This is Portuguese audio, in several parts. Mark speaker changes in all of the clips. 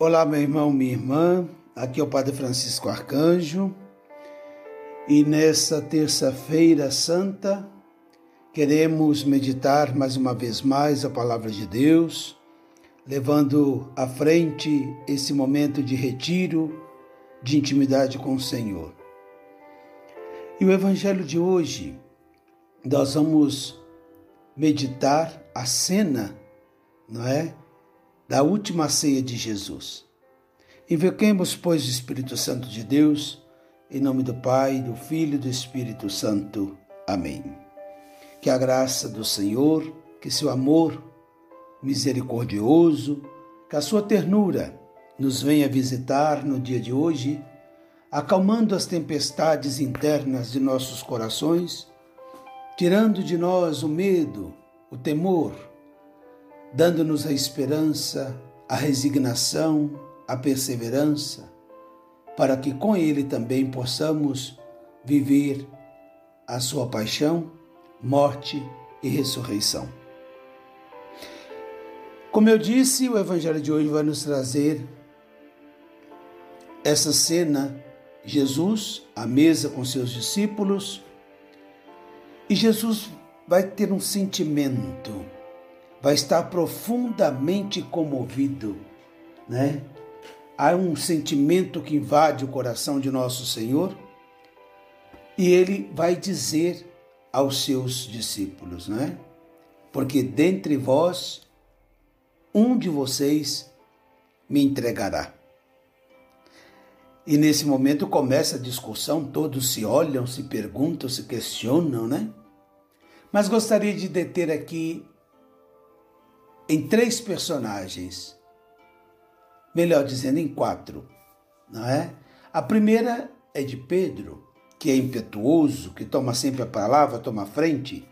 Speaker 1: Olá, meu irmão, minha irmã. Aqui é o Padre Francisco Arcanjo. E nessa terça-feira santa, queremos meditar mais uma vez mais a palavra de Deus, levando à frente esse momento de retiro, de intimidade com o Senhor. E o evangelho de hoje, nós vamos meditar a cena, não é? Da última ceia de Jesus. Invoquemos, pois, o Espírito Santo de Deus, em nome do Pai, do Filho e do Espírito Santo. Amém. Que a graça do Senhor, que seu amor misericordioso, que a sua ternura nos venha visitar no dia de hoje, acalmando as tempestades internas de nossos corações, tirando de nós o medo, o temor, dando-nos a esperança, a resignação, a perseverança, para que com Ele também possamos viver a Sua paixão, morte e ressurreição. Como eu disse, o Evangelho de hoje vai nos trazer essa cena, Jesus à mesa com seus discípulos, e Jesus vai ter um sentimento vai estar profundamente comovido, né? Há um sentimento que invade o coração de nosso Senhor e ele vai dizer aos seus discípulos, né? Porque dentre vós um de vocês me entregará. E nesse momento começa a discussão, todos se olham, se perguntam, se questionam, né? Mas gostaria de deter aqui em três personagens, melhor dizendo, em quatro, não é? A primeira é de Pedro, que é impetuoso, que toma sempre a palavra, toma a frente.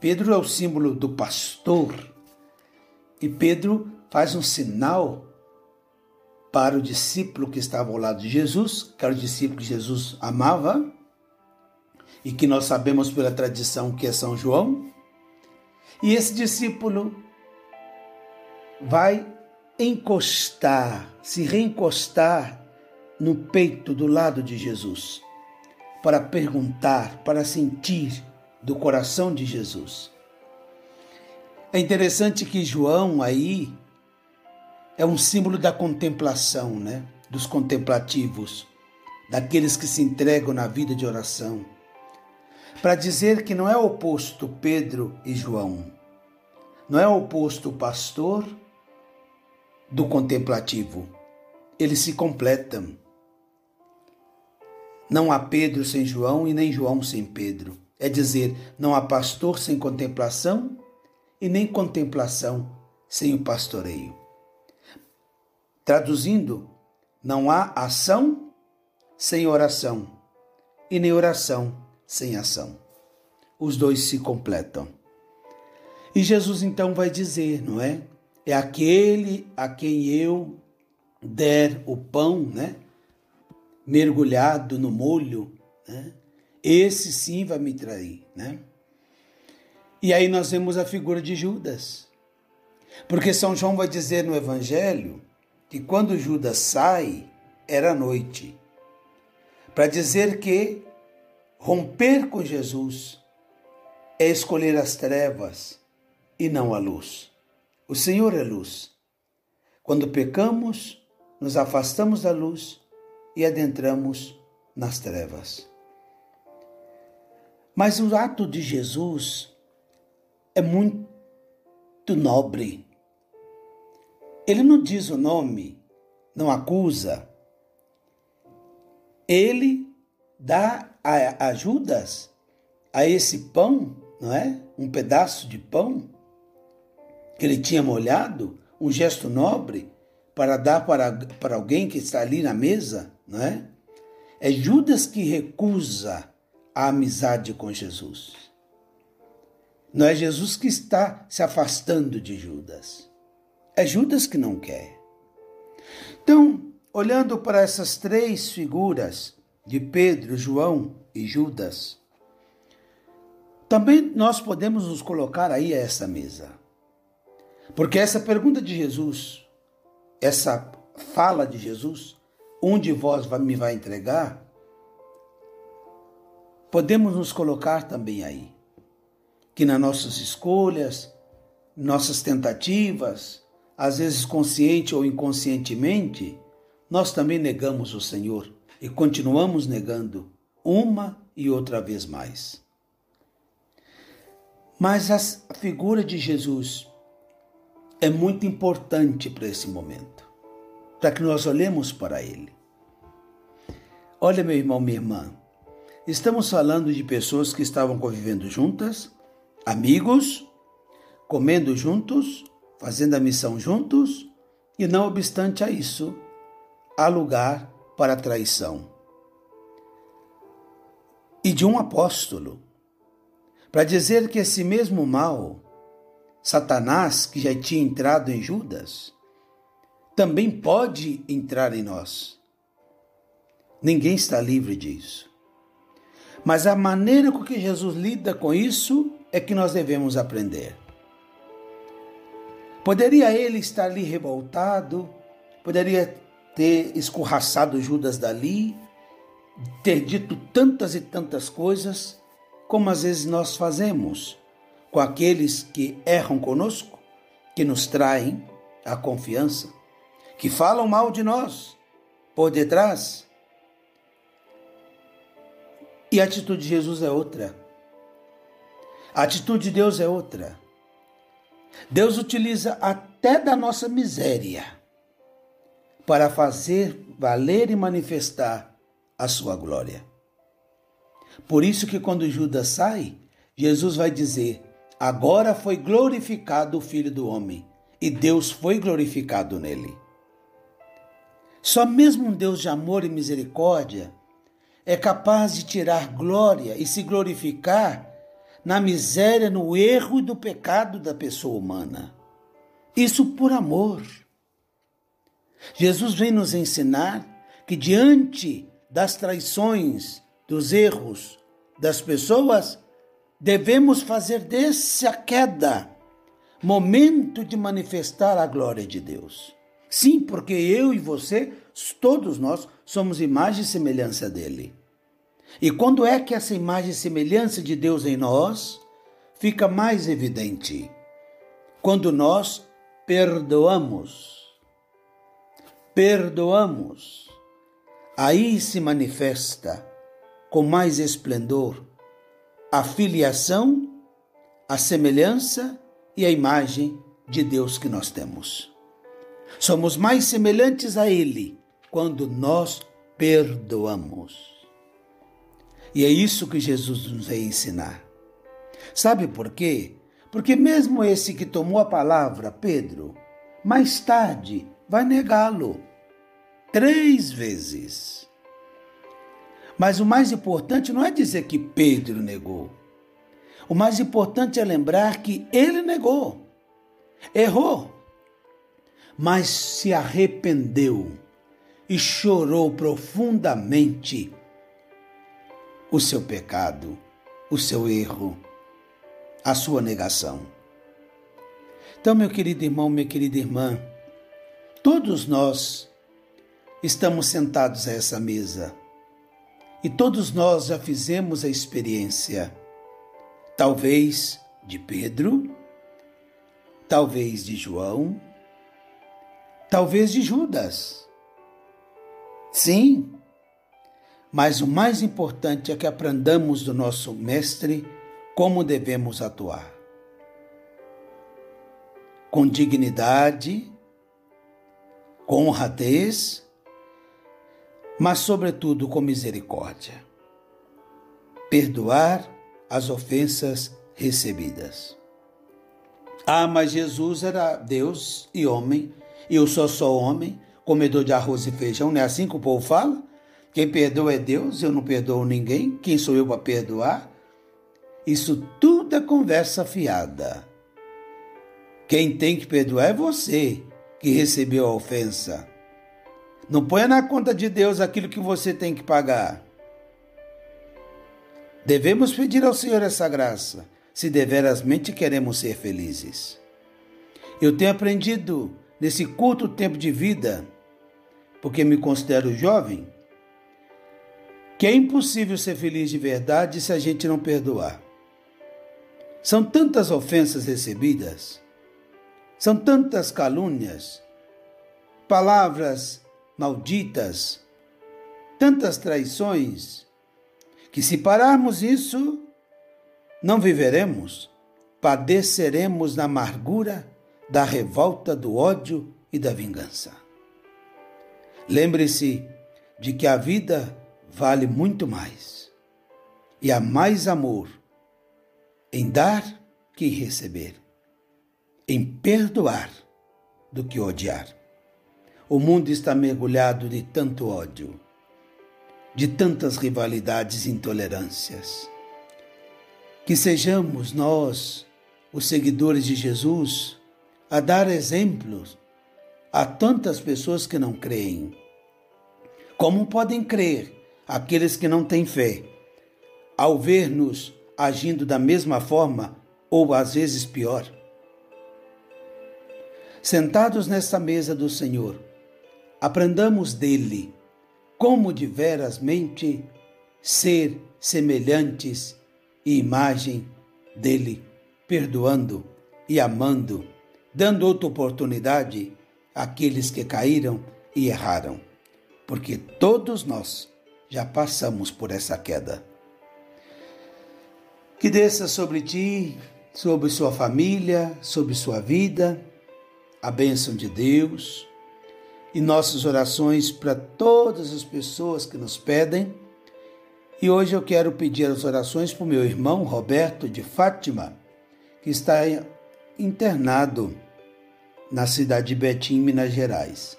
Speaker 1: Pedro é o símbolo do pastor. E Pedro faz um sinal para o discípulo que estava ao lado de Jesus, que era o discípulo que Jesus amava, e que nós sabemos pela tradição que é São João. E esse discípulo vai encostar, se reencostar no peito do lado de Jesus, para perguntar, para sentir do coração de Jesus. É interessante que João aí é um símbolo da contemplação, né? Dos contemplativos, daqueles que se entregam na vida de oração. Para dizer que não é oposto Pedro e João, não é oposto o pastor do contemplativo. Eles se completam. Não há Pedro sem João e nem João sem Pedro. É dizer, não há pastor sem contemplação e nem contemplação sem o pastoreio. Traduzindo, não há ação sem oração e nem oração sem ação. Os dois se completam. E Jesus então vai dizer, não é? É aquele a quem eu der o pão, né? Mergulhado no molho, né? Esse sim vai me trair, né? E aí nós vemos a figura de Judas. Porque São João vai dizer no Evangelho que quando Judas sai, era noite. Para dizer que romper com Jesus é escolher as trevas e não a luz. O Senhor é luz. Quando pecamos, nos afastamos da luz e adentramos nas trevas. Mas o ato de Jesus é muito nobre. Ele não diz o nome, não acusa. Ele dá a, a Judas a esse pão, não é? Um pedaço de pão que ele tinha molhado, um gesto nobre para dar para, para alguém que está ali na mesa, não é? É Judas que recusa a amizade com Jesus. Não é Jesus que está se afastando de Judas. É Judas que não quer. Então, olhando para essas três figuras de Pedro, João e Judas, também nós podemos nos colocar aí a essa mesa. Porque essa pergunta de Jesus, essa fala de Jesus, um de vós me vai entregar, podemos nos colocar também aí, que nas nossas escolhas, nossas tentativas, às vezes consciente ou inconscientemente, nós também negamos o Senhor e continuamos negando uma e outra vez mais. Mas a figura de Jesus é muito importante para esse momento, para que nós olhemos para ele. Olha, meu irmão, minha irmã, estamos falando de pessoas que estavam convivendo juntas, amigos, comendo juntos, fazendo a missão juntos, e não obstante a isso, há lugar para traição. E de um apóstolo, para dizer que esse mesmo mal, Satanás, que já tinha entrado em Judas, também pode entrar em nós. Ninguém está livre disso. Mas a maneira com que Jesus lida com isso é que nós devemos aprender. Poderia ele estar ali revoltado, poderia ter escorraçado Judas dali, ter dito tantas e tantas coisas, como às vezes nós fazemos com aqueles que erram conosco, que nos traem a confiança, que falam mal de nós por detrás. E a atitude de Jesus é outra. A atitude de Deus é outra. Deus utiliza até da nossa miséria para fazer valer e manifestar a sua glória. Por isso que quando Judas sai, Jesus vai dizer: Agora foi glorificado o Filho do Homem, e Deus foi glorificado nele. Só mesmo um Deus de amor e misericórdia é capaz de tirar glória e se glorificar na miséria, no erro e do pecado da pessoa humana. Isso por amor. Jesus vem nos ensinar que diante das traições, dos erros das pessoas, devemos fazer dessa queda momento de manifestar a glória de Deus. Sim, porque eu e você, todos nós, somos imagem e semelhança dele. E quando é que essa imagem e semelhança de Deus em nós fica mais evidente? Quando nós perdoamos. Perdoamos. Aí se manifesta com mais esplendor a filiação, a semelhança e a imagem de Deus que nós temos. Somos mais semelhantes a Ele quando nós perdoamos. E é isso que Jesus nos vai ensinar. Sabe por quê? Porque mesmo esse que tomou a palavra, Pedro, mais tarde vai negá-lo três vezes. Mas o mais importante não é dizer que Pedro negou. O mais importante é lembrar que ele negou, errou, mas se arrependeu e chorou profundamente o seu pecado, o seu erro, a sua negação. Então, meu querido irmão, minha querida irmã, todos nós estamos sentados a essa mesa e todos nós já fizemos a experiência, talvez de Pedro, talvez de João, talvez de Judas. Sim, mas o mais importante é que aprendamos do nosso Mestre como devemos atuar. Com dignidade, com honradez, mas, sobretudo, com misericórdia. Perdoar as ofensas recebidas. Ah, mas Jesus era Deus e homem, e eu sou só homem, comedor de arroz e feijão, não é assim que o povo fala? Quem perdoa é Deus, eu não perdoo ninguém. Quem sou eu para perdoar? Isso tudo é conversa fiada. Quem tem que perdoar é você que recebeu a ofensa. Não ponha na conta de Deus aquilo que você tem que pagar. Devemos pedir ao Senhor essa graça, se deverasmente queremos ser felizes. Eu tenho aprendido nesse curto tempo de vida porque me considero jovem, que é impossível ser feliz de verdade se a gente não perdoar. São tantas ofensas recebidas, são tantas calúnias, palavras malditas, tantas traições, que se pararmos isso, não viveremos, padeceremos na amargura da revolta, do ódio e da vingança. Lembre-se de que a vida vale muito mais e há mais amor em dar que receber, em perdoar do que odiar. O mundo está mergulhado de tanto ódio, de tantas rivalidades e intolerâncias. Que sejamos nós, os seguidores de Jesus, a dar exemplos a tantas pessoas que não creem. Como podem crer aqueles que não têm fé, ao ver-nos agindo da mesma forma ou às vezes pior. Sentados nesta mesa do Senhor, aprendamos dele como de verasmente ser semelhantes e imagem dele, perdoando e amando, dando outra oportunidade àqueles que caíram e erraram, porque todos nós já passamos por essa queda. Que desça sobre ti, sobre sua família, sobre sua vida, a bênção de Deus e nossas orações para todas as pessoas que nos pedem. E hoje eu quero pedir as orações para o meu irmão Roberto de Fátima, que está internado na cidade de Betim, Minas Gerais.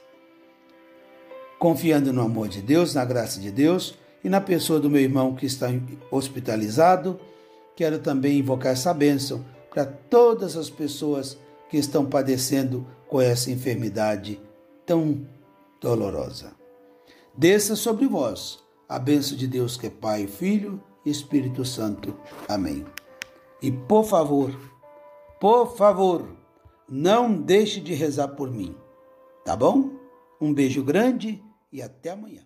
Speaker 1: Confiando no amor de Deus, na graça de Deus e na pessoa do meu irmão que está hospitalizado quero também invocar essa bênção para todas as pessoas que estão padecendo com essa enfermidade tão dolorosa. Desça sobre vós a bênção de Deus que é Pai, Filho e Espírito Santo. Amém. E por favor, por favor, não deixe de rezar por mim, tá bom? Um beijo grande e até amanhã.